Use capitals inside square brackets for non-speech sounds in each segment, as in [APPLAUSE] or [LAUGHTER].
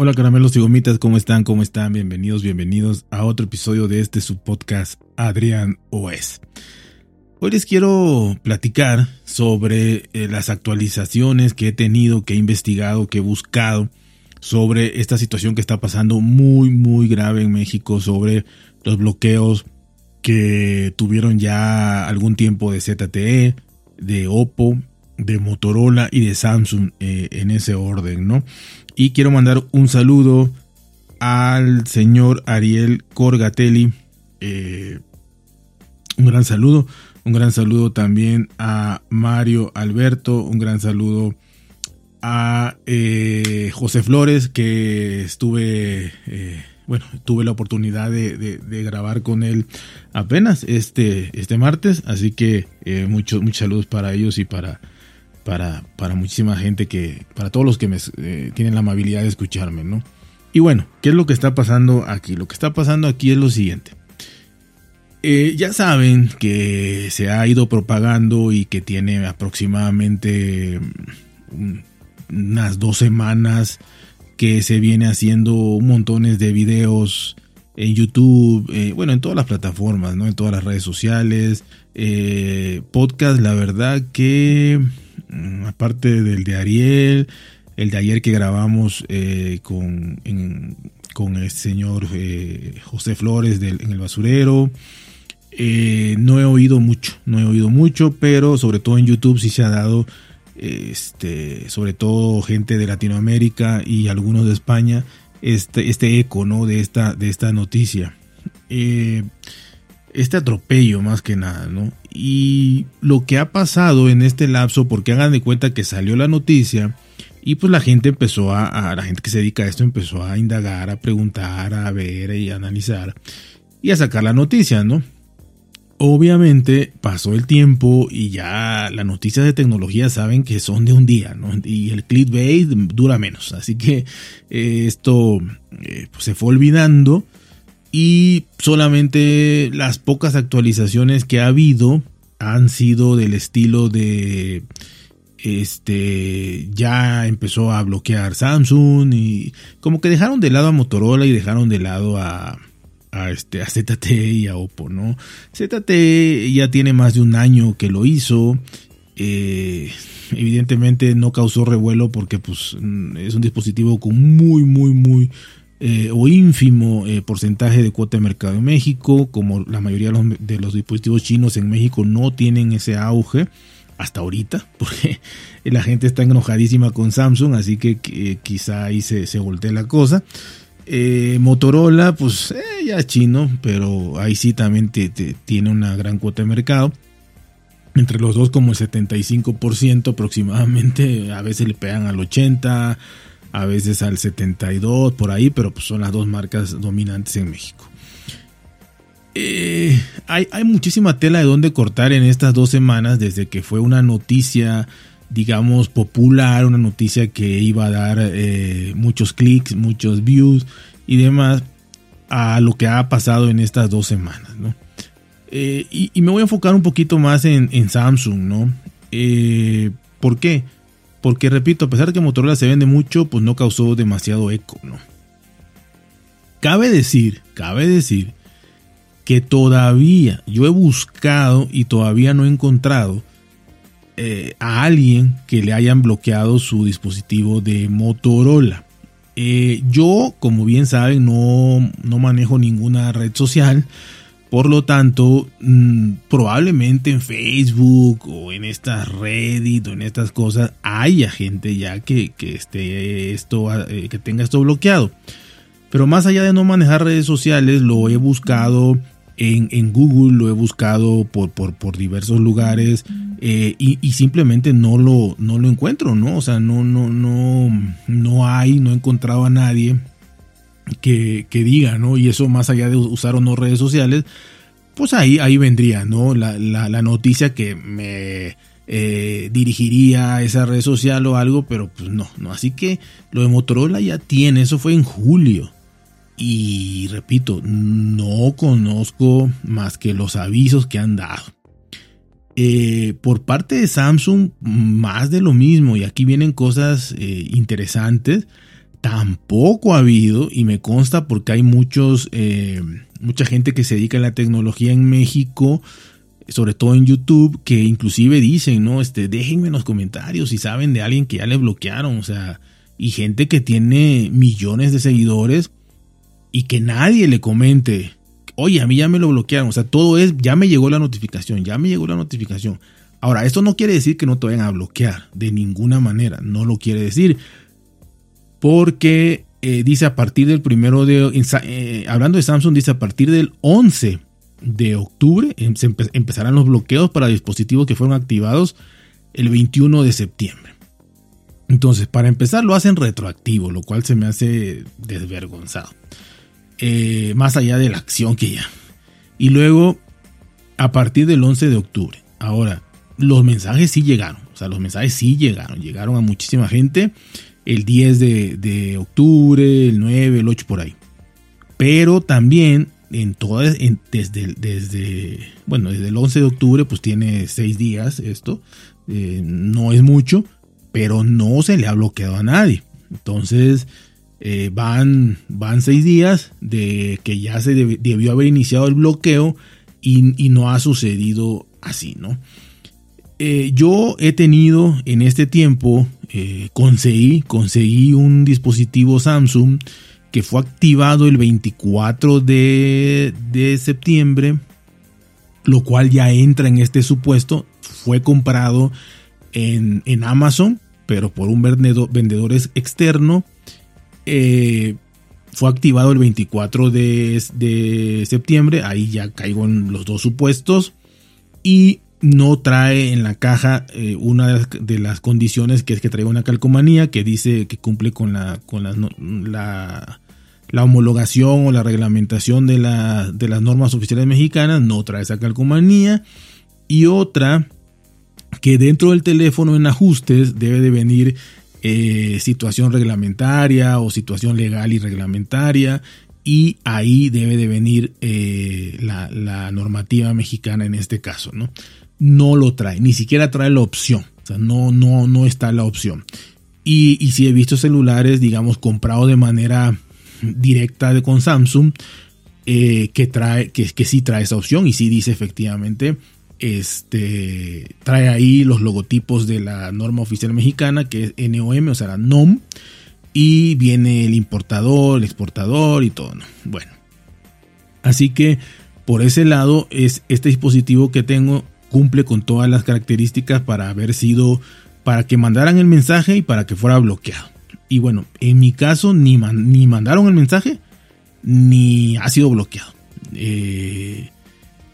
Hola caramelos y gomitas, ¿cómo están? ¿Cómo están? Bienvenidos, bienvenidos a otro episodio de este su podcast Adrián OS. Hoy les quiero platicar sobre eh, las actualizaciones que he tenido, que he investigado, que he buscado sobre esta situación que está pasando muy, muy grave en México, sobre los bloqueos que tuvieron ya algún tiempo de ZTE, de Oppo, de Motorola y de Samsung eh, en ese orden, ¿no? Y quiero mandar un saludo al señor Ariel Corgatelli. Eh, un gran saludo. Un gran saludo también a Mario Alberto. Un gran saludo a eh, José Flores, que estuve, bueno, tuve la oportunidad de, grabar con él apenas este, este martes. Así que muchos, muchos saludos para ellos y para para, para muchísima gente que, para todos los que me, eh, tienen la amabilidad de escucharme, ¿no? Y bueno, ¿qué es lo que está pasando aquí? Lo que está pasando aquí es lo siguiente. Eh, ya saben que se ha ido propagando y que tiene aproximadamente mm, unas dos semanas que se viene haciendo montones de videos en YouTube, eh, bueno, en todas las plataformas, ¿no? En todas las redes sociales, podcast, la verdad que aparte del de Ariel, el de ayer que grabamos eh, con, con el señor eh, José Flores del, en el basurero. Eh, no he oído mucho, no he oído mucho, pero sobre todo en YouTube sí se ha dado, este, sobre todo gente de Latinoamérica y algunos de España, este, este eco ¿no? de, esta, de esta noticia. Este atropello más que nada, ¿no? Y lo que ha pasado en este lapso, porque hagan de cuenta que salió la noticia y pues la gente empezó a, la gente que se dedica a esto empezó a indagar, a preguntar, a ver y a analizar y a sacar la noticia, ¿no? Obviamente pasó el tiempo y ya las noticias de tecnología saben que son de un día, ¿no? Y el clickbait dura menos. Así que eh, esto eh, pues se fue olvidando y solamente las pocas actualizaciones que ha habido han sido del estilo de este ya empezó a bloquear Samsung y como que dejaron de lado a Motorola y dejaron de lado a, este ZTE y a Oppo, ¿no? ZTE ya tiene más de un año que lo hizo. Eh, evidentemente no causó revuelo porque pues es un dispositivo con muy muy muy eh, o ínfimo eh, porcentaje de cuota de mercado en México, como la mayoría de los, dispositivos chinos en México no tienen ese auge hasta ahorita, [LAUGHS] porque la gente está enojadísima con Samsung, así que quizá ahí se, se voltee la cosa. Eh, Motorola, pues ya chino, pero ahí sí también tiene una gran cuota de mercado. Entre los dos como el 75% aproximadamente, a veces le pegan al 80%, a veces al 72 por ahí, pero pues son las dos marcas dominantes en México. Eh, hay, muchísima tela de donde cortar en estas dos semanas desde que fue una noticia, digamos, popular, una noticia que iba a dar eh, muchos clics, muchos views y demás, a lo que ha pasado en estas dos semanas, ¿no? Eh, y, me voy a enfocar un poquito más en, en Samsung, ¿no? ¿Por qué? Porque repito, a pesar de que Motorola se vende mucho, pues no causó demasiado eco, ¿no? Cabe decir, cabe decir que todavía yo he buscado y todavía no he encontrado eh, a alguien que le hayan bloqueado su dispositivo de Motorola. Eh, yo, como bien saben, no, no manejo ninguna red social. Por lo tanto, mm, probablemente en Facebook o en estas Reddit o en estas cosas haya gente ya que, esté esto, eh, que tenga esto bloqueado. Pero más allá de no manejar redes sociales, lo he buscado en, Google, lo he buscado por, por, diversos lugares eh, y, simplemente no lo, no lo encuentro, ¿no? O sea, no, no, no, no hay, no he encontrado a nadie que, diga, ¿no? Y eso más allá de usar o no redes sociales, pues ahí, ahí vendría, ¿no? La, noticia que me eh, dirigiría a esa red social o algo, pero pues no, no. Así que lo de Motorola ya tiene, eso fue en julio. Y repito, no conozco más que los avisos que han dado. Eh, por parte de Samsung, más de lo mismo. Y aquí vienen cosas eh, interesantes tampoco ha habido, y me consta porque hay muchos, eh, mucha gente que se dedica a la tecnología en México, sobre todo en YouTube, que inclusive dicen, ¿no? Este, déjenme en los comentarios si saben de alguien que ya le bloquearon, o sea, y gente que tiene millones de seguidores y que nadie le comente, oye, a mí ya me lo bloquearon, o sea, todo es, ya me llegó la notificación, ya me llegó la notificación. Ahora, esto no quiere decir que no te vayan a bloquear, de ninguna manera, no lo quiere decir porque eh, dice a partir del primero de, eh, hablando de Samsung, dice a partir del 11 de octubre em, empezarán los bloqueos para dispositivos que fueron activados el 21 de septiembre. Entonces, para empezar, lo hacen retroactivo, lo cual se me hace desvergonzado. Eh, más allá de la acción que ya. Y luego, a partir del 11 de octubre. Ahora, los mensajes sí llegaron. O sea, los mensajes sí llegaron. Llegaron a muchísima gente el 10 de, octubre, el 9, el 8 por ahí. Pero también en todas, desde, desde, bueno, desde el 11 de octubre, pues tiene 6 días esto. Eh, no es mucho, pero no se le ha bloqueado a nadie. Entonces, eh, van, van 6 días de que ya se debió haber iniciado el bloqueo y, y no ha sucedido así, ¿no? Eh, yo he tenido en este tiempo, eh, conseguí, conseguí un dispositivo Samsung que fue activado el 24 de, septiembre, lo cual ya entra en este supuesto. Fue comprado en, Amazon, pero por un vendedor, vendedor externo. Eh, fue activado el 24 de, de septiembre, ahí ya caigo en los dos supuestos. Y no trae en la caja eh, una de las, condiciones que es que traiga una calcomanía que dice que cumple con la con la, la, homologación o la reglamentación de, de las normas oficiales mexicanas, no trae esa calcomanía. Y otra que dentro del teléfono en ajustes debe de venir eh, situación reglamentaria o situación legal y reglamentaria y ahí debe de venir eh, la, la, normativa mexicana en este caso, ¿no? No lo trae, ni siquiera trae la opción, o sea, no, no, no está la opción. Y, y si he visto celulares, digamos, comprados de manera directa de, con Samsung, eh, que, trae, que, que sí trae esa opción y sí dice efectivamente, este, trae ahí los logotipos de la norma oficial mexicana, que es NOM, o sea, la NOM, y viene el importador, el exportador y todo. Bueno, así que por ese lado es este dispositivo que tengo cumple con todas las características para haber sido, para que mandaran el mensaje y para que fuera bloqueado. Y bueno, en mi caso ni, ni mandaron el mensaje ni ha sido bloqueado. Eh,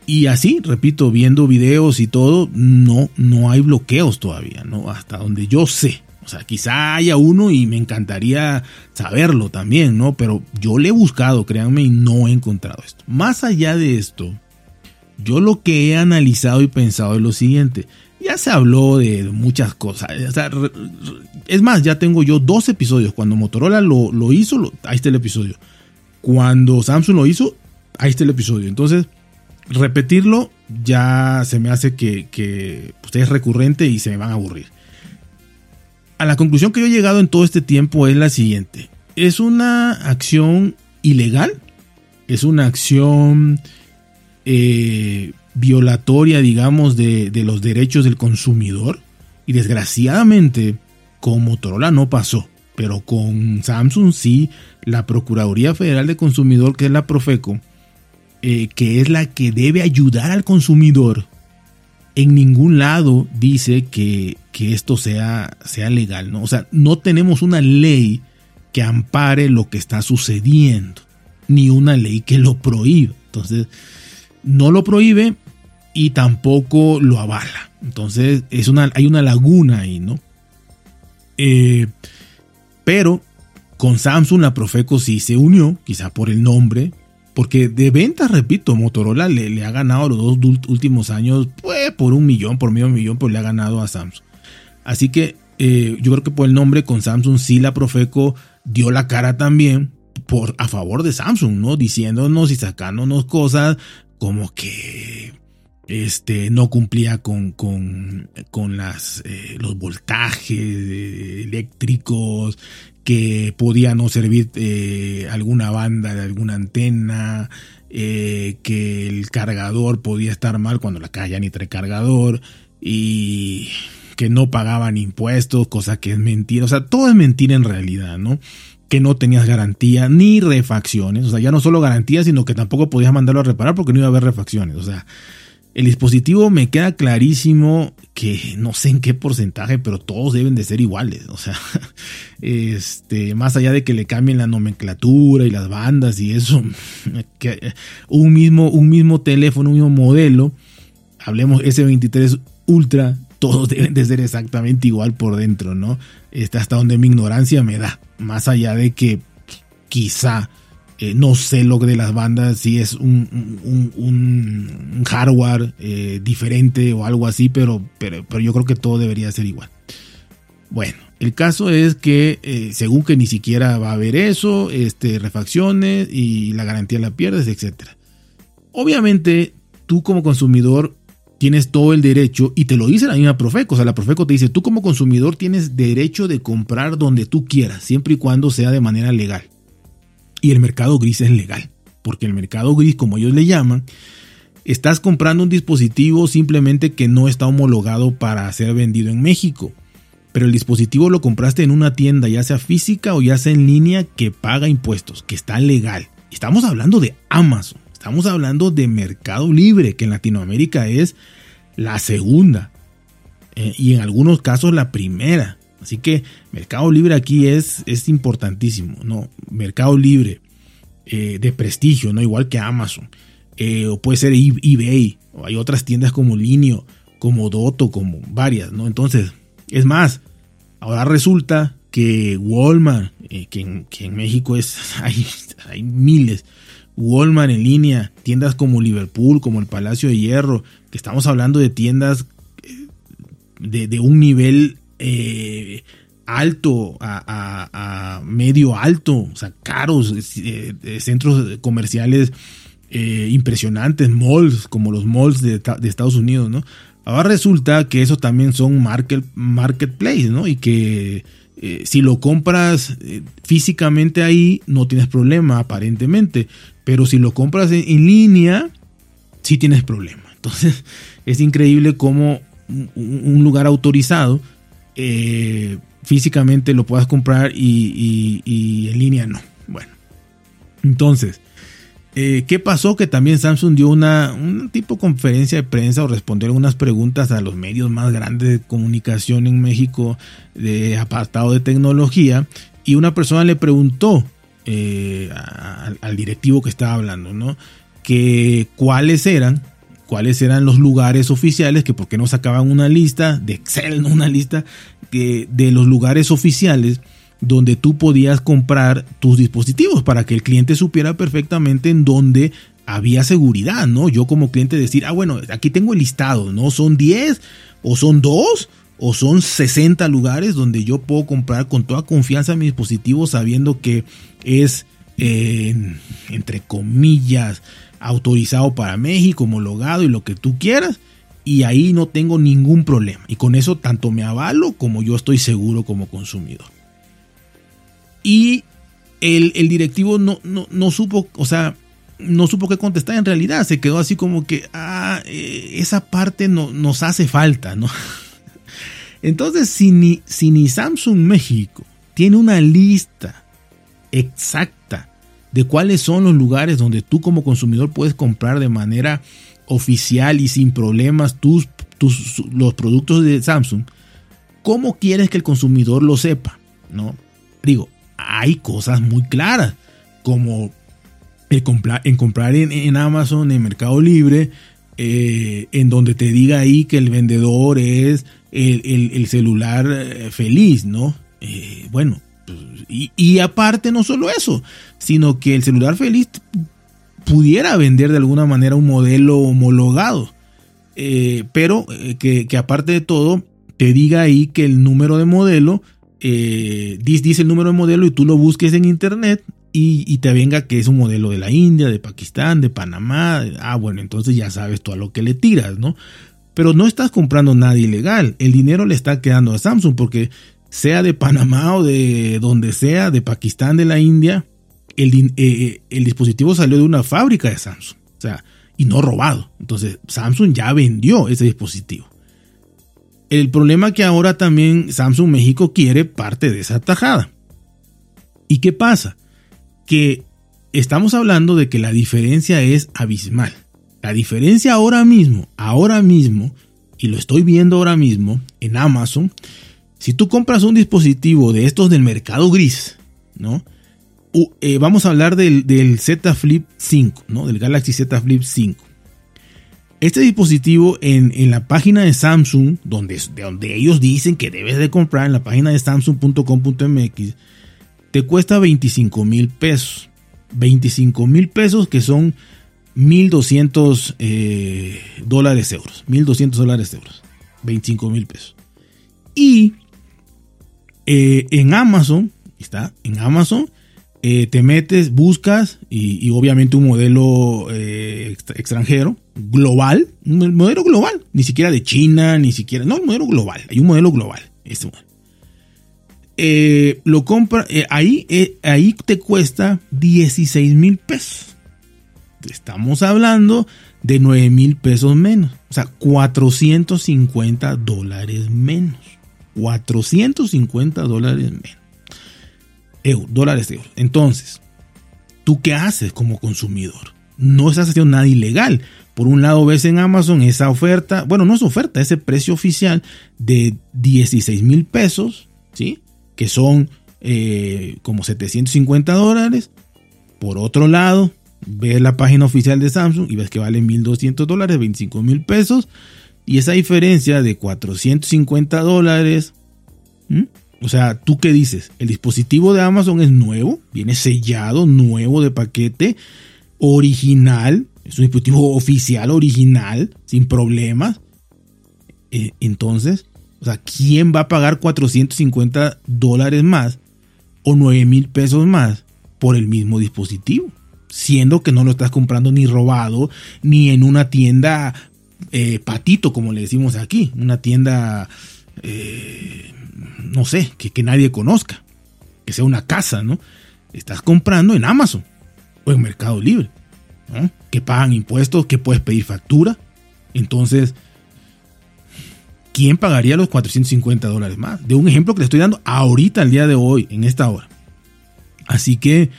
y así, repito, viendo videos y todo, no, no hay bloqueos todavía, ¿no? Hasta donde yo sé. O sea, quizá haya uno y me encantaría saberlo también, ¿no? Pero yo le he buscado, créanme, y no he encontrado esto. Más allá de esto, yo lo que he analizado y pensado es lo siguiente. Ya se habló de muchas cosas. es más, ya tengo yo dos episodios. Cuando Motorola lo, hizo, ahí está el episodio. Cuando Samsung lo hizo, ahí está el episodio. Entonces, repetirlo ya se me hace que, que pues, es recurrente y se me van a aburrir. A la conclusión que yo he llegado en todo este tiempo es la siguiente. Es una acción ilegal. Es una acción eh, violatoria, digamos, de, los derechos del consumidor. Y desgraciadamente, con Motorola no pasó. Pero con Samsung sí, la Procuraduría Federal de Consumidor, que es la Profeco, eh, que es la que debe ayudar al consumidor, en ningún lado dice que, esto sea, sea legal. ¿no? O sea, no tenemos una ley que ampare lo que está sucediendo, ni una ley que lo prohíba. Entonces, no lo prohíbe y tampoco lo avala. Entonces es una, hay una laguna ahí, ¿no? Eh, pero con Samsung la Profeco sí se unió, quizá por el nombre, porque de ventas, repito, Motorola le, ha ganado los dos últimos años, pues por un millón, por medio millón, pues le ha ganado a Samsung. Así que eh, yo creo que por el nombre con Samsung sí la Profeco dio la cara también por a favor de Samsung, ¿no? Diciéndonos y sacándonos cosas como que este, no cumplía con, con, con las, eh, los voltajes eléctricos, que podía no servir eh, alguna banda de alguna antena, eh, que el cargador podía estar mal cuando la calle ni trae cargador y que no pagaban impuestos, cosa que es mentira, o sea, todo es mentira en realidad, ¿no? Que no tenías garantía ni refacciones, o sea, ya no solo garantía, sino que tampoco podías mandarlo a reparar porque no iba a haber refacciones, o sea, el dispositivo me queda clarísimo que no sé en qué porcentaje, pero todos deben de ser iguales. O sea, [LAUGHS] este, más allá de que le cambien la nomenclatura y las bandas y eso, [LAUGHS] un mismo, un mismo teléfono, un mismo modelo, hablemos S23 Ultra, todos deben de ser exactamente igual por dentro, ¿no? Este, hasta donde mi ignorancia me da. Más allá de que quizá eh, no sé lo de las bandas, si es un, hardware eh, diferente o algo así, pero, pero, pero, yo creo que todo debería ser igual. Bueno, el caso es que eh, según que ni siquiera va a haber eso, este, refacciones y la garantía la pierdes, etc. Obviamente, tú como consumidor tienes todo el derecho, y te lo dice la misma Profeco, o sea, la Profeco te dice, tú como consumidor tienes derecho de comprar donde tú quieras, siempre y cuando sea de manera legal y el mercado gris es legal. Porque el mercado gris, como ellos le llaman, estás comprando un dispositivo simplemente que no está homologado para ser vendido en México. Pero el dispositivo lo compraste en una tienda, ya sea física o ya sea en línea, que paga impuestos, que está legal. Estamos hablando de Amazon, estamos hablando de Mercado Libre, que en Latinoamérica es la segunda. Eh, y en algunos casos la primera. Así que Mercado Libre aquí es, es importantísimo, ¿no? Mercado Libre eh, de prestigio, ¿no? Igual que Amazon. Eh, o puede ser eBay, o hay otras tiendas como Linio, como Doto, como varias, ¿no? Entonces, es más, ahora resulta que Walmart, eh, que, en, México es, [LAUGHS] hay, hay miles, Walmart en línea, tiendas como Liverpool, como el Palacio de Hierro, que estamos hablando de tiendas de, de un nivel eh, alto a, medio alto, o sea, caros, eh, centros comerciales eh, impresionantes, malls, como los malls de, Estados Unidos, ¿no? Ahora resulta que eso también son market, marketplace, ¿no? Y que si lo compras físicamente ahí, no tienes problema, aparentemente. Pero si lo compras en, línea, sí tienes problema. [LAUGHS] Entonces, es increíble cómo un lugar autorizado eh, físicamente lo puedas comprar y, en línea no. Bueno, entonces, eh, ¿qué pasó? Que también Samsung dio una un tipo de conferencia de prensa o responder unas preguntas a los medios más grandes de comunicación en México de apartado de tecnología y una persona le preguntó eh, al directivo que estaba hablando, ¿no? Que cuáles eran cuáles eran los lugares oficiales, que por qué no sacaban una lista de Excel, ¿no? una lista que, de los lugares oficiales donde tú podías comprar tus dispositivos para que el cliente supiera perfectamente en dónde había seguridad, ¿no? Yo como cliente decir, ah, bueno, aquí tengo el listado, ¿no? Son 10 o son 2 o son 60 lugares donde yo puedo comprar con toda confianza mi dispositivo sabiendo que es, entre comillas, autorizado para México, homologado y lo que tú quieras. Y ahí no tengo ningún problema. Y con eso tanto me avalo como yo estoy seguro como consumidor. Y el, directivo no, no, supo, o sea, no supo qué contestar en realidad. Se quedó así como que, ah, eh, esa parte no, nos hace falta, ¿no? [LAUGHS] Entonces, si ni, si ni Samsung México tiene una lista exacta de cuáles son los lugares donde tú como consumidor puedes comprar de manera oficial y sin problemas tus, tus, los productos de Samsung, ¿cómo quieres que el consumidor lo sepa? ¿No? Digo, hay cosas muy claras, como el en comprar en, Amazon, en Mercado Libre, eh, en donde te diga ahí que el vendedor es el, celular eh, feliz, ¿no? Eh, bueno, y, aparte no solo eso, sino que el celular feliz pudiera vender de alguna manera un modelo homologado. Eh, pero eh, que, aparte de todo, te diga ahí que el número de modelo, dice el número de modelo y tú lo busques en internet y, y, te venga que es un modelo de la India, de Pakistán, de Panamá. Ah, bueno, entonces ya sabes tú a lo que le tiras, ¿no? Pero no estás comprando nada ilegal. El dinero le está quedando a Samsung porque sea de Panamá o de donde sea, de Pakistán, de la India, el, eh, el dispositivo salió de una fábrica de Samsung. O sea, y no robado. Entonces, Samsung ya vendió ese dispositivo. El problema que ahora también Samsung México quiere parte de esa tajada. ¿Y qué pasa? Que estamos hablando de que la diferencia es abismal. La diferencia ahora mismo, ahora mismo, y lo estoy viendo ahora mismo en Amazon, si tú compras un dispositivo de estos del mercado gris, ¿no? Eh, vamos a hablar del, Z Flip 5, ¿no? Del Galaxy Z Flip 5. Este dispositivo en, la página de Samsung, donde, de donde ellos dicen que debes de comprar, en la página de samsung.com.mx, te cuesta 25 mil pesos. 25 mil pesos que son 1.200 eh, dólares euros. 1.200 dólares euros. 25 mil pesos. Y eh, en Amazon, está, en Amazon eh, te metes, buscas y, obviamente un modelo eh, extranjero, global, un modelo global, ni siquiera de China, ni siquiera, no, un modelo global, hay un modelo global, este modelo. Lo compra, ahí, ahí te cuesta 16 mil pesos. Estamos hablando de 9 mil pesos menos, o sea, 450 dólares menos. 450 dólares menos dólares de euros. Entonces, ¿tú qué haces como consumidor? No estás haciendo nada ilegal. Por un lado ves en Amazon esa oferta, bueno, no es oferta, ese precio oficial de 16 mil pesos, ¿sí? Que son eh, como 750 dólares. Por otro lado, ves la página oficial de Samsung y ves que vale 1.200 dólares, 25 mil pesos. Y esa diferencia de 450 dólares, o sea, ¿tú qué dices? El dispositivo de Amazon es nuevo, viene sellado, nuevo de paquete, original, es un dispositivo oficial, original, sin problemas. Eh, entonces, o sea, ¿quién va a pagar 450 dólares más o 9 mil pesos más por el mismo dispositivo? Siendo que no lo estás comprando ni robado, ni en una tienda eh, patito, como le decimos aquí, una tienda eh, no sé, que, nadie conozca, que sea una casa, ¿no? Estás comprando en Amazon o en Mercado Libre, ¿no? Que pagan impuestos, que puedes pedir factura. Entonces, ¿quién pagaría los 450 dólares más? De un ejemplo que le estoy dando ahorita, al día de hoy, en esta hora. Así que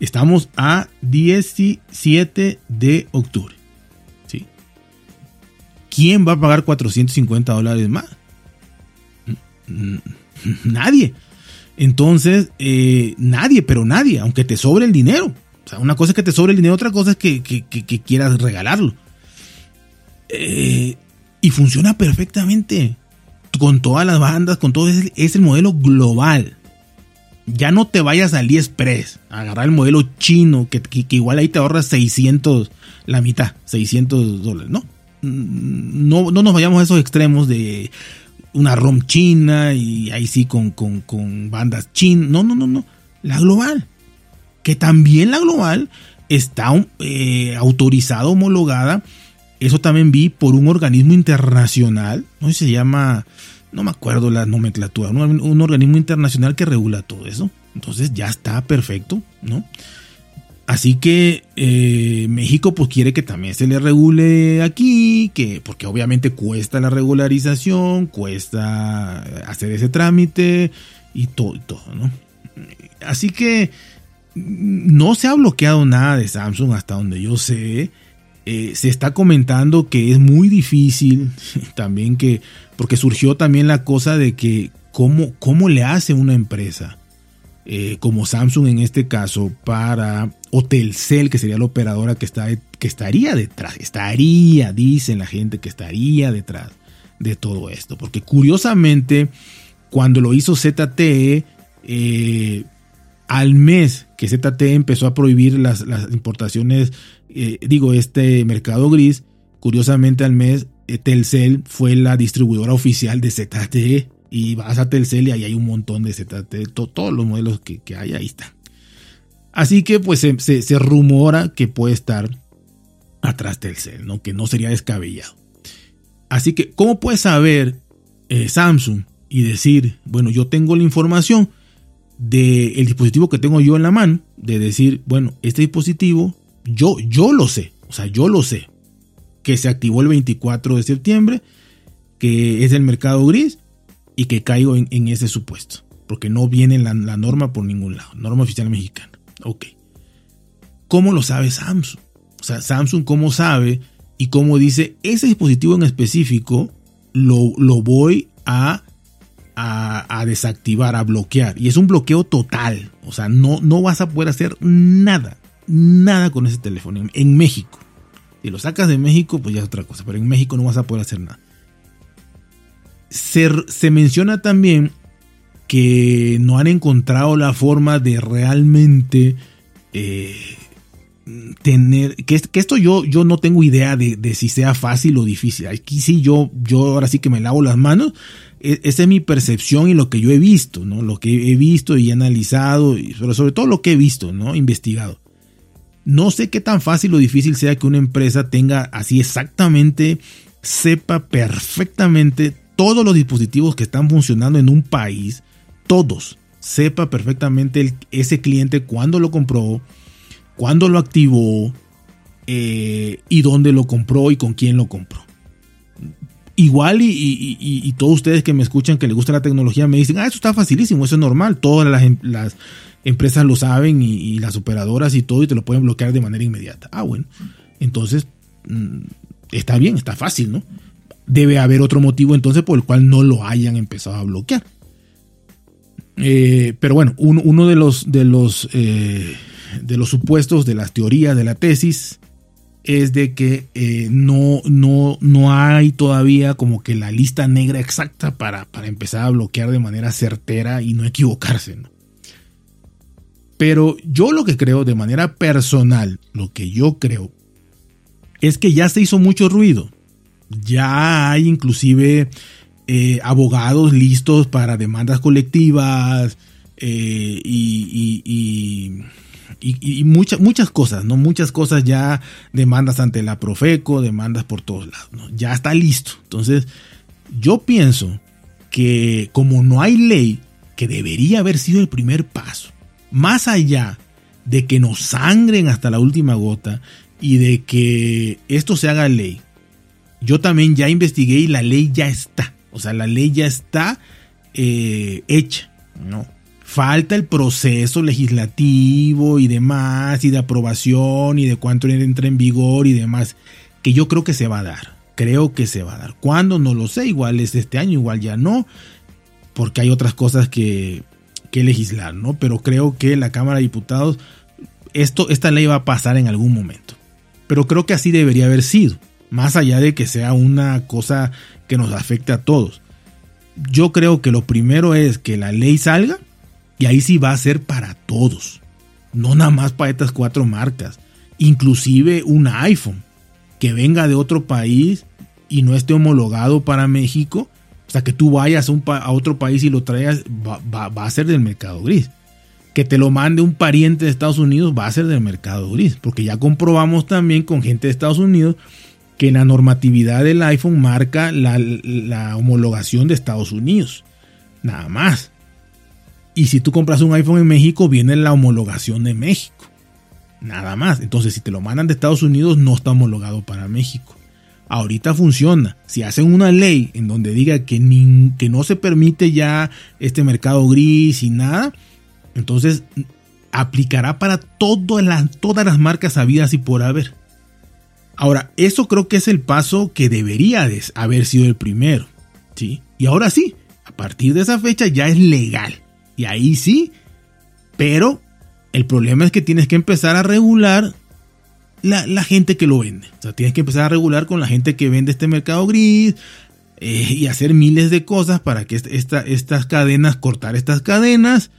estamos a 17 de octubre. ¿sí? ¿Quién va a pagar 450 dólares más? [LAUGHS] Nadie. Entonces, eh, nadie, pero nadie, aunque te sobre el dinero. O sea, una cosa es que te sobre el dinero, otra cosa es que, quieras regalarlo. Eh, y funciona perfectamente. Con todas las bandas, con todo. Es, el modelo global. Ya no te vayas al AliExpress agarrar el modelo chino, que, igual ahí te ahorras 600, la mitad, 600 dólares. No, no, no nos vayamos a esos extremos de una ROM china y ahí sí con, bandas chinas. No, no, no, no. La global. Que también la global está eh, autorizada, homologada. Eso también vi por un organismo internacional. No se llama, no me acuerdo la nomenclatura. Un, organismo internacional que regula todo eso. Entonces ya está perfecto, ¿no? Así que eh, México pues quiere que también se le regule aquí, que porque obviamente cuesta la regularización, cuesta hacer ese trámite y todo, y todo, ¿no? Así que no se ha bloqueado nada de Samsung hasta donde yo sé. Eh, se está comentando que es muy difícil [LAUGHS] también que, porque surgió también la cosa de que cómo, cómo le hace una empresa eh, como Samsung en este caso, para Hotelcel, que sería la operadora que, está, que estaría detrás, estaría, dicen la gente que estaría detrás de todo esto. Porque curiosamente, cuando lo hizo ZTE, eh, al mes que ZTE empezó a prohibir las, importaciones, eh, digo, este mercado gris, curiosamente al mes Telcel fue la distribuidora oficial de ZTE y vas a Telcel y ahí hay un montón de ZTE, todos los modelos que, hay ahí están. Así que pues se, rumora que puede estar atrás Telcel, ¿no? que no sería descabellado. Así que, ¿cómo puede saber eh, Samsung y decir, bueno, yo tengo la información del dispositivo que tengo yo en la mano, de decir, bueno, este dispositivo, yo, yo lo sé, o sea, yo lo sé, que se activó el 24 de septiembre, que es del mercado gris y que caigo en, ese supuesto, porque no viene la, la, norma por ningún lado, norma oficial mexicana. Ok. ¿Cómo lo sabe Samsung? O sea, Samsung cómo sabe y cómo dice, ese dispositivo en específico lo, lo voy a a, desactivar, a bloquear. Y es un bloqueo total. O sea, no, no vas a poder hacer nada, nada con ese teléfono en, México. Si lo sacas de México, pues ya es otra cosa. Pero en México no vas a poder hacer nada. Se, se menciona también que no han encontrado la forma de realmente eh, tener, que, esto yo, yo no tengo idea de, si sea fácil o difícil. Aquí sí yo, yo ahora sí que me lavo las manos e, esa es mi percepción y lo que yo he visto, ¿no? Lo que he visto y analizado, pero sobre todo lo que he visto, ¿no? Investigado. No sé qué tan fácil o difícil sea que una empresa tenga así exactamente, sepa perfectamente todos los dispositivos que están funcionando en un país, todos, sepa perfectamente ese cliente cuándo lo compró, cuándo lo activó eh, y dónde lo compró y con quién lo compró igual y, todos ustedes que me escuchan que les gusta la tecnología me dicen, ah, eso está facilísimo, eso es normal, todas las, em, empresas lo saben y, las operadoras y todo y te lo pueden bloquear de manera inmediata. Ah, bueno, entonces mm, está bien, está fácil, ¿no? Debe haber otro motivo entonces por el cual no lo hayan empezado a bloquear. Eh, pero bueno, uno, de los, de, los, eh, de los supuestos, de las teorías, de la tesis, es de que eh, no, no, no hay todavía como que la lista negra exacta para, para empezar a bloquear de manera certera y no equivocarse. Pero yo lo que creo de manera personal, lo que yo creo, es que ya se hizo mucho ruido. Ya hay inclusive eh, abogados listos para demandas colectivas eh, y y, muchas, muchas cosas, ¿no? Muchas cosas ya demandas ante la Profeco, demandas por todos lados, ¿no? Ya está listo. Entonces, yo pienso que como no hay ley, que debería haber sido el primer paso, más allá de que nos sangren hasta la última gota y de que esto se haga ley, yo también ya investigué y la ley ya está. O sea, la ley ya está eh, hecha, ¿no? Falta el proceso legislativo y demás, y de aprobación y de cuánto entra en vigor y demás, que yo creo que se va a dar. Creo que se va a dar. ¿Cuándo? No lo sé. Igual es este año, igual ya no, porque hay otras cosas que, que legislar, ¿no? Pero creo que la Cámara de Diputados, esto, esta ley va a pasar en algún momento. Pero creo que así debería haber sido, más allá de que sea una cosa que nos afecte a todos. Yo creo que lo primero es que la ley salga y ahí sí va a ser para todos. No nada más para estas cuatro marcas. Inclusive un iPhone que venga de otro país y no esté homologado para México. O sea, que tú vayas a, otro país y lo traigas, va, a ser del mercado gris. Que te lo mande un pariente de Estados Unidos va a ser del mercado gris. Porque ya comprobamos también con gente de Estados Unidos que la normatividad del iPhone marca la homologación de Estados Unidos. Nada más. Y si tú compras un iPhone en México, viene la homologación de México. Nada más. Entonces, si te lo mandan de Estados Unidos, no está homologado para México. Ahorita funciona. Si hacen una ley en donde diga que, que no se permite ya este mercado gris y nada, entonces aplicará para todas las, todas las marcas habidas y por haber. Ahora, eso creo que es el paso que debería haber sido el primero. ¿sí? Y ahora sí, a partir de esa fecha ya es legal. Y ahí sí, pero el problema es que tienes que empezar a regular la, gente que lo vende. O sea, tienes que empezar a regular con la gente que vende este mercado gris eh, y hacer miles de cosas para que estas cadenas, cortar estas cadenas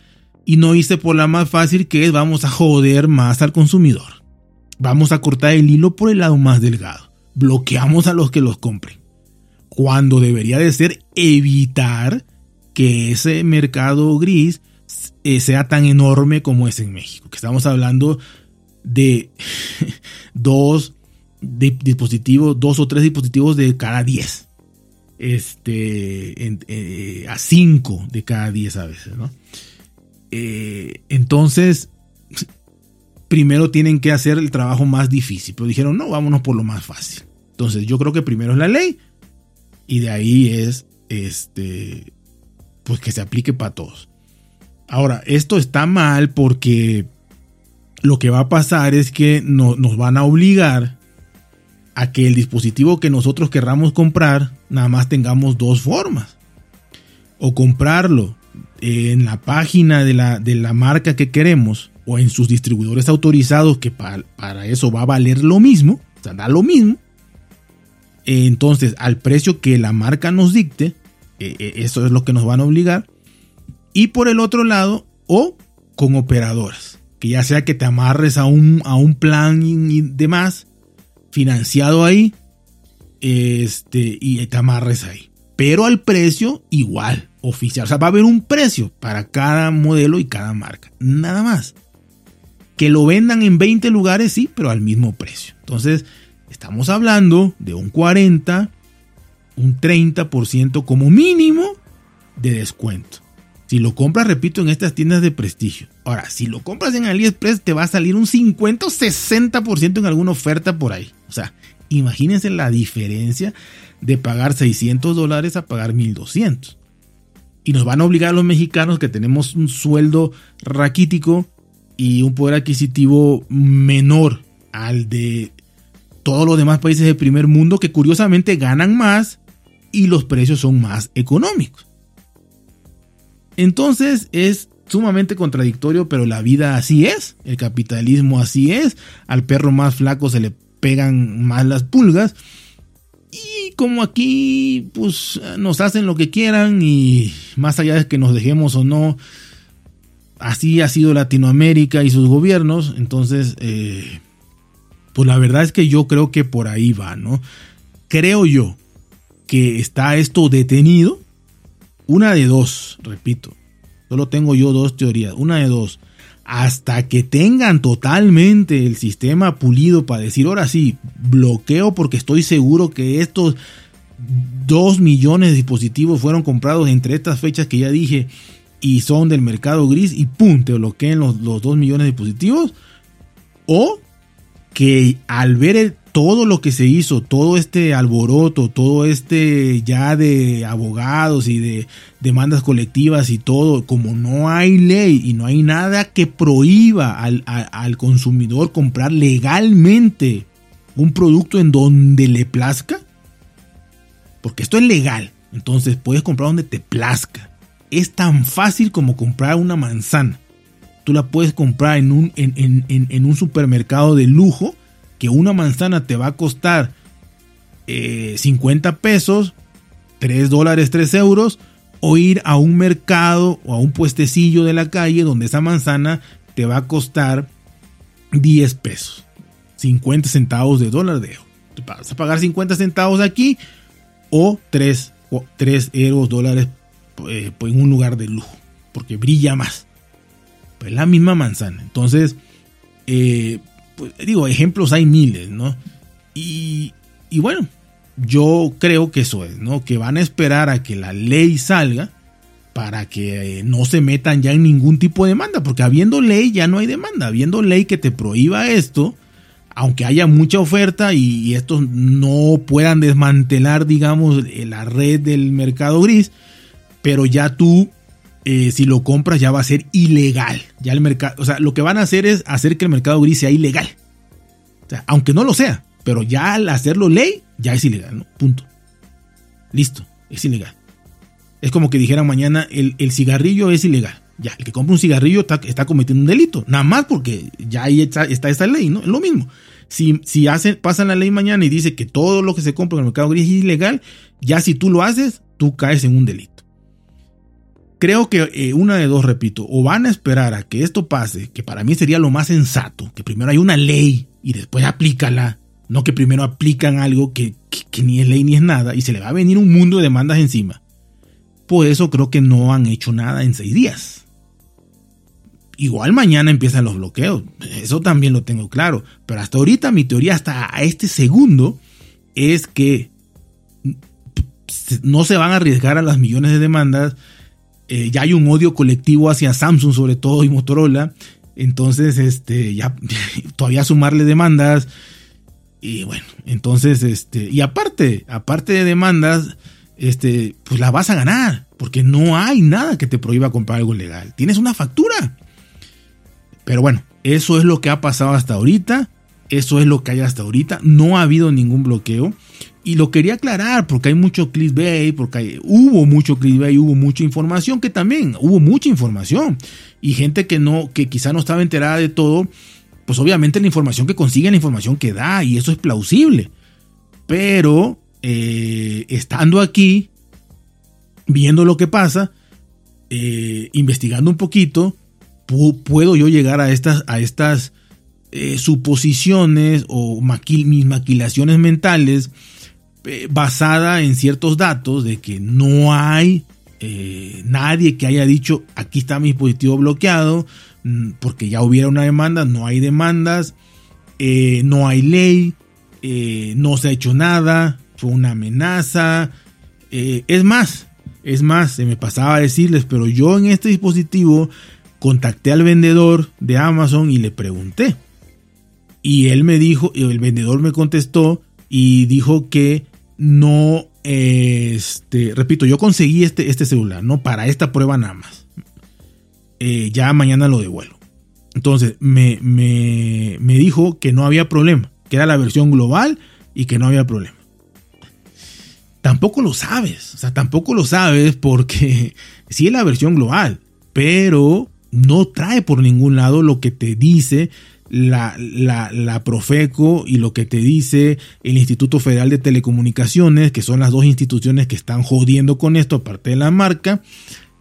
y no irse por la más fácil que es vamos a joder más al consumidor. Vamos a cortar el hilo por el lado más delgado. Bloqueamos a los que los compren. Cuando debería de ser evitar que ese mercado gris eh, sea tan enorme como es en México. Que estamos hablando de [LAUGHS] dos dispositivos, dos o tres dispositivos de cada diez. este, eh, a 5 de cada 10 a veces, ¿no? Eh, entonces, primero tienen que hacer el trabajo más difícil, pero dijeron, no, vámonos por lo más fácil. Entonces, yo creo que primero es la ley y de ahí es, este, pues que se aplique para todos. Ahora, esto está mal porque lo que va a pasar es que no, nos van a obligar a que el dispositivo que nosotros querramos comprar nada más tengamos dos formas. O comprarlo en la página de la, de la marca que queremos o en sus distribuidores autorizados que para, para eso va a valer lo mismo, o sea, da lo mismo. Entonces, al precio que la marca nos dicte, e, e, eso es lo que nos van a obligar. Y por el otro lado, o con operadoras, que ya sea que te amarres a un, a un plan y demás, financiado ahí este, y te amarres ahí. Pero al precio igual, oficial. O sea, va a haber un precio para cada modelo y cada marca. Nada más. Que lo vendan en 20 lugares, sí, pero al mismo precio. Entonces, estamos hablando de un 40, un 30% como mínimo de descuento. Si lo compras, repito, en estas tiendas de prestigio. Ahora, si lo compras en AliExpress, te va a salir un 50 o 60% en alguna oferta por ahí. O sea, imagínense la diferencia de pagar 600 dólares a pagar 1200. Y nos van a obligar a los mexicanos que tenemos un sueldo raquítico y un poder adquisitivo menor al de todos los demás países del primer mundo que curiosamente ganan más y los precios son más económicos. Entonces es sumamente contradictorio, pero la vida así es, el capitalismo así es, al perro más flaco se le pegan más las pulgas. Y como aquí, pues nos hacen lo que quieran y más allá de que nos dejemos o no, así ha sido Latinoamérica y sus gobiernos. Entonces, eh, pues la verdad es que yo creo que por ahí va, ¿no? Creo yo que está esto detenido una de dos, repito. Solo tengo yo dos teorías. Una de dos. Hasta que tengan totalmente el sistema pulido para decir, ahora sí, bloqueo porque estoy seguro que estos dos millones de dispositivos fueron comprados entre estas fechas que ya dije y son del mercado gris y pum, te bloqueen los, los dos millones de dispositivos. O que al ver el, todo lo que se hizo, todo este alboroto, todo este ya de abogados y de demandas colectivas y todo, como no hay ley y no hay nada que prohíba al, al consumidor comprar legalmente un producto en donde le plazca, porque esto es legal, entonces puedes comprar donde te plazca. Es tan fácil como comprar una manzana. Tú la puedes comprar en un, en, en, en un supermercado de lujo que una manzana te va a costar 50 eh, pesos, 3 dólares, 3 euros, o ir a un mercado o a un puestecillo de la calle donde esa manzana te va a costar 10 pesos, 50 centavos de dólar de euro. Te vas a pagar 50 centavos aquí o 3, 3 euros, dólares eh, en un lugar de lujo, porque brilla más. Pues la misma manzana. Entonces, eh, pues, digo, ejemplos hay miles, ¿no? Y, y bueno, yo creo que eso es, ¿no? Que van a esperar a que la ley salga para que eh, no se metan ya en ningún tipo de demanda, porque habiendo ley ya no hay demanda, habiendo ley que te prohíba esto, aunque haya mucha oferta y, estos no puedan desmantelar, digamos, la red del mercado gris, pero ya tú eh, si lo compras ya va a ser ilegal. Ya el mercado, o sea, lo que van a hacer es hacer que el mercado gris sea ilegal. O sea, aunque no lo sea, pero ya al hacerlo ley, ya es ilegal, ¿no? Punto. Listo, es ilegal. Es como que dijeran mañana, el, cigarrillo es ilegal. Ya, el que compra un cigarrillo está, cometiendo un delito. Nada más porque ya ahí está, esa ley, ¿no? Es lo mismo. Si, si hacen, pasan la ley mañana y dice que todo lo que se compra en el mercado gris es ilegal, ya si tú lo haces, tú caes en un delito creo que eh, una de dos, repito, o van a esperar a que esto pase, que para mí sería lo más sensato, que primero hay una ley y después aplícala, no que primero aplican algo que, ni es ley ni es nada y se le va a venir un mundo de demandas encima. Por eso creo que no han hecho nada en seis días. Igual mañana empiezan los bloqueos, eso también lo tengo claro, pero hasta ahorita mi teoría, hasta a este segundo, es que no se van a arriesgar a las millones de demandas. Eh, ya hay un odio colectivo hacia Samsung sobre todo y Motorola. Entonces, este, ya [LAUGHS] todavía sumarle demandas. Y bueno, entonces, este, y aparte, aparte de demandas, este, pues la vas a ganar. Porque no hay nada que te prohíba comprar algo legal. Tienes una factura. Pero bueno, eso es lo que ha pasado hasta ahorita. Eso es lo que hay hasta ahorita. No ha habido ningún bloqueo. Y lo quería aclarar porque hay mucho clickbait, porque hubo mucho clickbait, hubo mucha información que también, hubo mucha información. Y gente que no, que quizá no estaba enterada de todo, pues obviamente la información que consigue la información que da y eso es plausible. Pero eh, estando aquí, viendo lo que pasa, eh, investigando un poquito, puedo yo llegar a estas, a estas eh, suposiciones o mis maquilaciones mentales eh, basada en ciertos datos de que no hay eh, nadie que haya dicho aquí está mi dispositivo bloqueado mm, porque ya hubiera una demanda, no hay demandas, no hay ley, no se ha hecho nada, fue una amenaza. es más, es más, se me pasaba a decirles, pero yo en este dispositivo contacté al vendedor de Amazon y le pregunté. Y él me dijo, el vendedor me contestó y dijo que no, este, repito, yo conseguí este, este celular, ¿no? Para esta prueba nada más. Eh, ya mañana lo devuelvo. Entonces, me, me, me dijo que no había problema, que era la versión global y que no había problema. Tampoco lo sabes, o sea, tampoco lo sabes porque [LAUGHS] sí es la versión global, pero no trae por ningún lado lo que te dice la, la, Profeco y lo que te dice el Instituto Federal de Telecomunicaciones, que son las dos instituciones que están jodiendo con esto, aparte de la marca,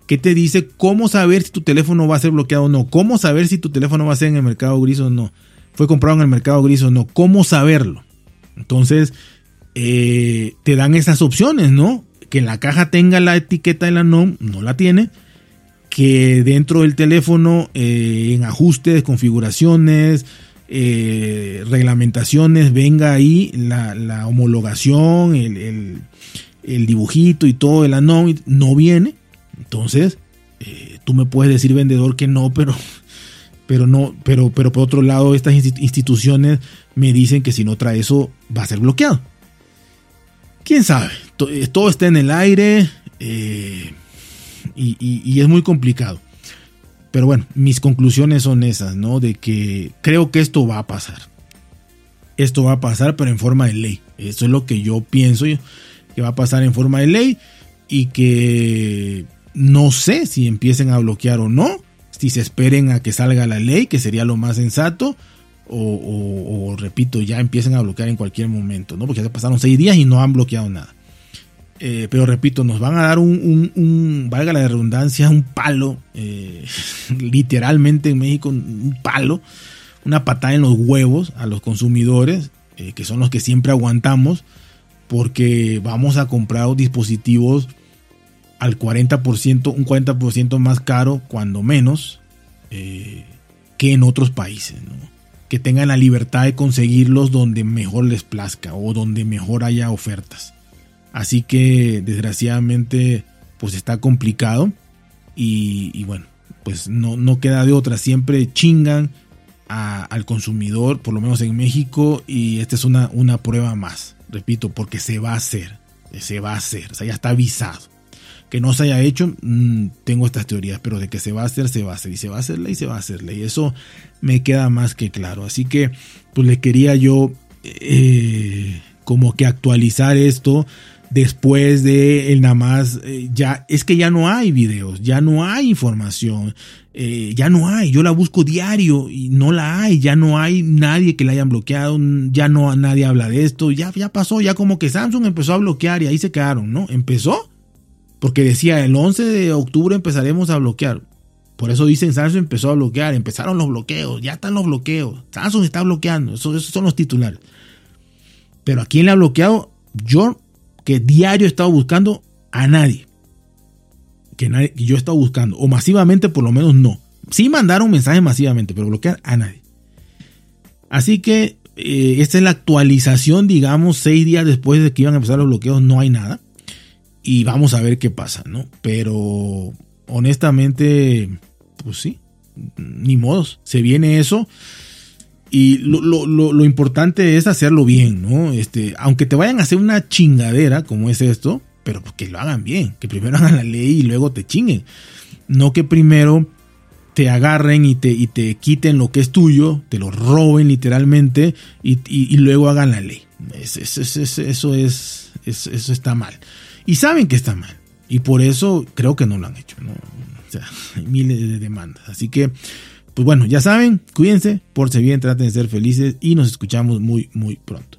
que te dice cómo saber si tu teléfono va a ser bloqueado o no, cómo saber si tu teléfono va a ser en el mercado gris o no, fue comprado en el mercado gris o no, cómo saberlo. Entonces, eh, te dan esas opciones, ¿no? Que en la caja tenga la etiqueta de la NOM, no la tiene que dentro del teléfono eh, en ajustes, configuraciones, eh, reglamentaciones, venga ahí la, homologación, el, dibujito y todo el anon, no viene. Entonces, eh, tú me puedes decir vendedor que no, pero, pero no, pero, pero por otro lado, estas instituciones me dicen que si no trae eso, va a ser bloqueado. Quién sabe, todo está en el aire y, es muy complicado. Pero bueno, mis conclusiones son esas, ¿no? De que creo que esto va a pasar. Esto va a pasar, pero en forma de ley. Eso es lo que yo pienso que va a pasar en forma de ley y que no sé si empiecen a bloquear o no, si se esperen a que salga la ley, que sería lo más sensato, o, o repito, ya empiecen a bloquear en cualquier momento, ¿no? Porque ya pasaron seis días y no han bloqueado nada. Eh, pero repito, nos van a dar un, valga la redundancia, un palo, eh, [LAUGHS] literalmente en México, un palo, una patada en los huevos a los consumidores, eh, que son los que siempre aguantamos, porque vamos a comprar dispositivos al 40%, un 40% más caro, cuando menos, que en otros países, que tengan la libertad de conseguirlos donde mejor les plazca o donde mejor haya ofertas. Así que desgraciadamente pues está complicado y, bueno, pues no, no, queda de otra. Siempre chingan al consumidor, por lo menos en México, y esta es una, una prueba más, repito, porque se va a hacer, se va a hacer, o sea, ya está avisado. Que no se haya hecho, mm, tengo estas teorías, pero de que se va a hacer, se va a hacer, y se va a hacer y se va a hacer y eso me queda más que claro. Así que, pues le quería yo eh, como que actualizar esto después de el nada más, eh, ya es que ya no hay videos, ya no hay información, eh, ya no hay, yo la busco diario y no la hay, ya no hay nadie que la hayan bloqueado, ya no nadie habla de esto, ya, ya pasó, ya como que Samsung empezó a bloquear y ahí se quedaron, ¿no? Empezó, porque decía el 11 de octubre empezaremos a bloquear. Por eso dicen Samsung empezó a bloquear, empezaron los bloqueos, ya están los bloqueos, Samsung está bloqueando, esos, son los titulares. Pero a quién le ha bloqueado, yo que diario he estado buscando a nadie. Que, nadie, yo he estado buscando. O masivamente, por lo menos no. Sí mandaron mensajes masivamente, pero bloquear a nadie. Así que eh, esta es la actualización, digamos, seis días después de que iban a empezar los bloqueos, no hay nada. y vamos a ver qué pasa, ¿no? Pero honestamente, pues sí, ni modos, se viene eso. Y lo, lo, lo, importante es hacerlo bien, ¿no? Este, aunque te vayan a hacer una chingadera como es esto, pero que lo hagan bien, que primero [LAUGHS] hagan la ley y luego te chinguen. No que primero te agarren y te, y te quiten lo que es tuyo, te lo roben literalmente y, y, luego hagan la ley. Eso, eso, eso, es, eso está mal. Y saben que está mal. Y por eso creo que no lo han hecho. ¿no? O sea, [LAUGHS] hay miles de demandas. Así que pues bueno, ya saben, cuídense, por si bien, traten de ser felices y nos escuchamos muy, muy pronto.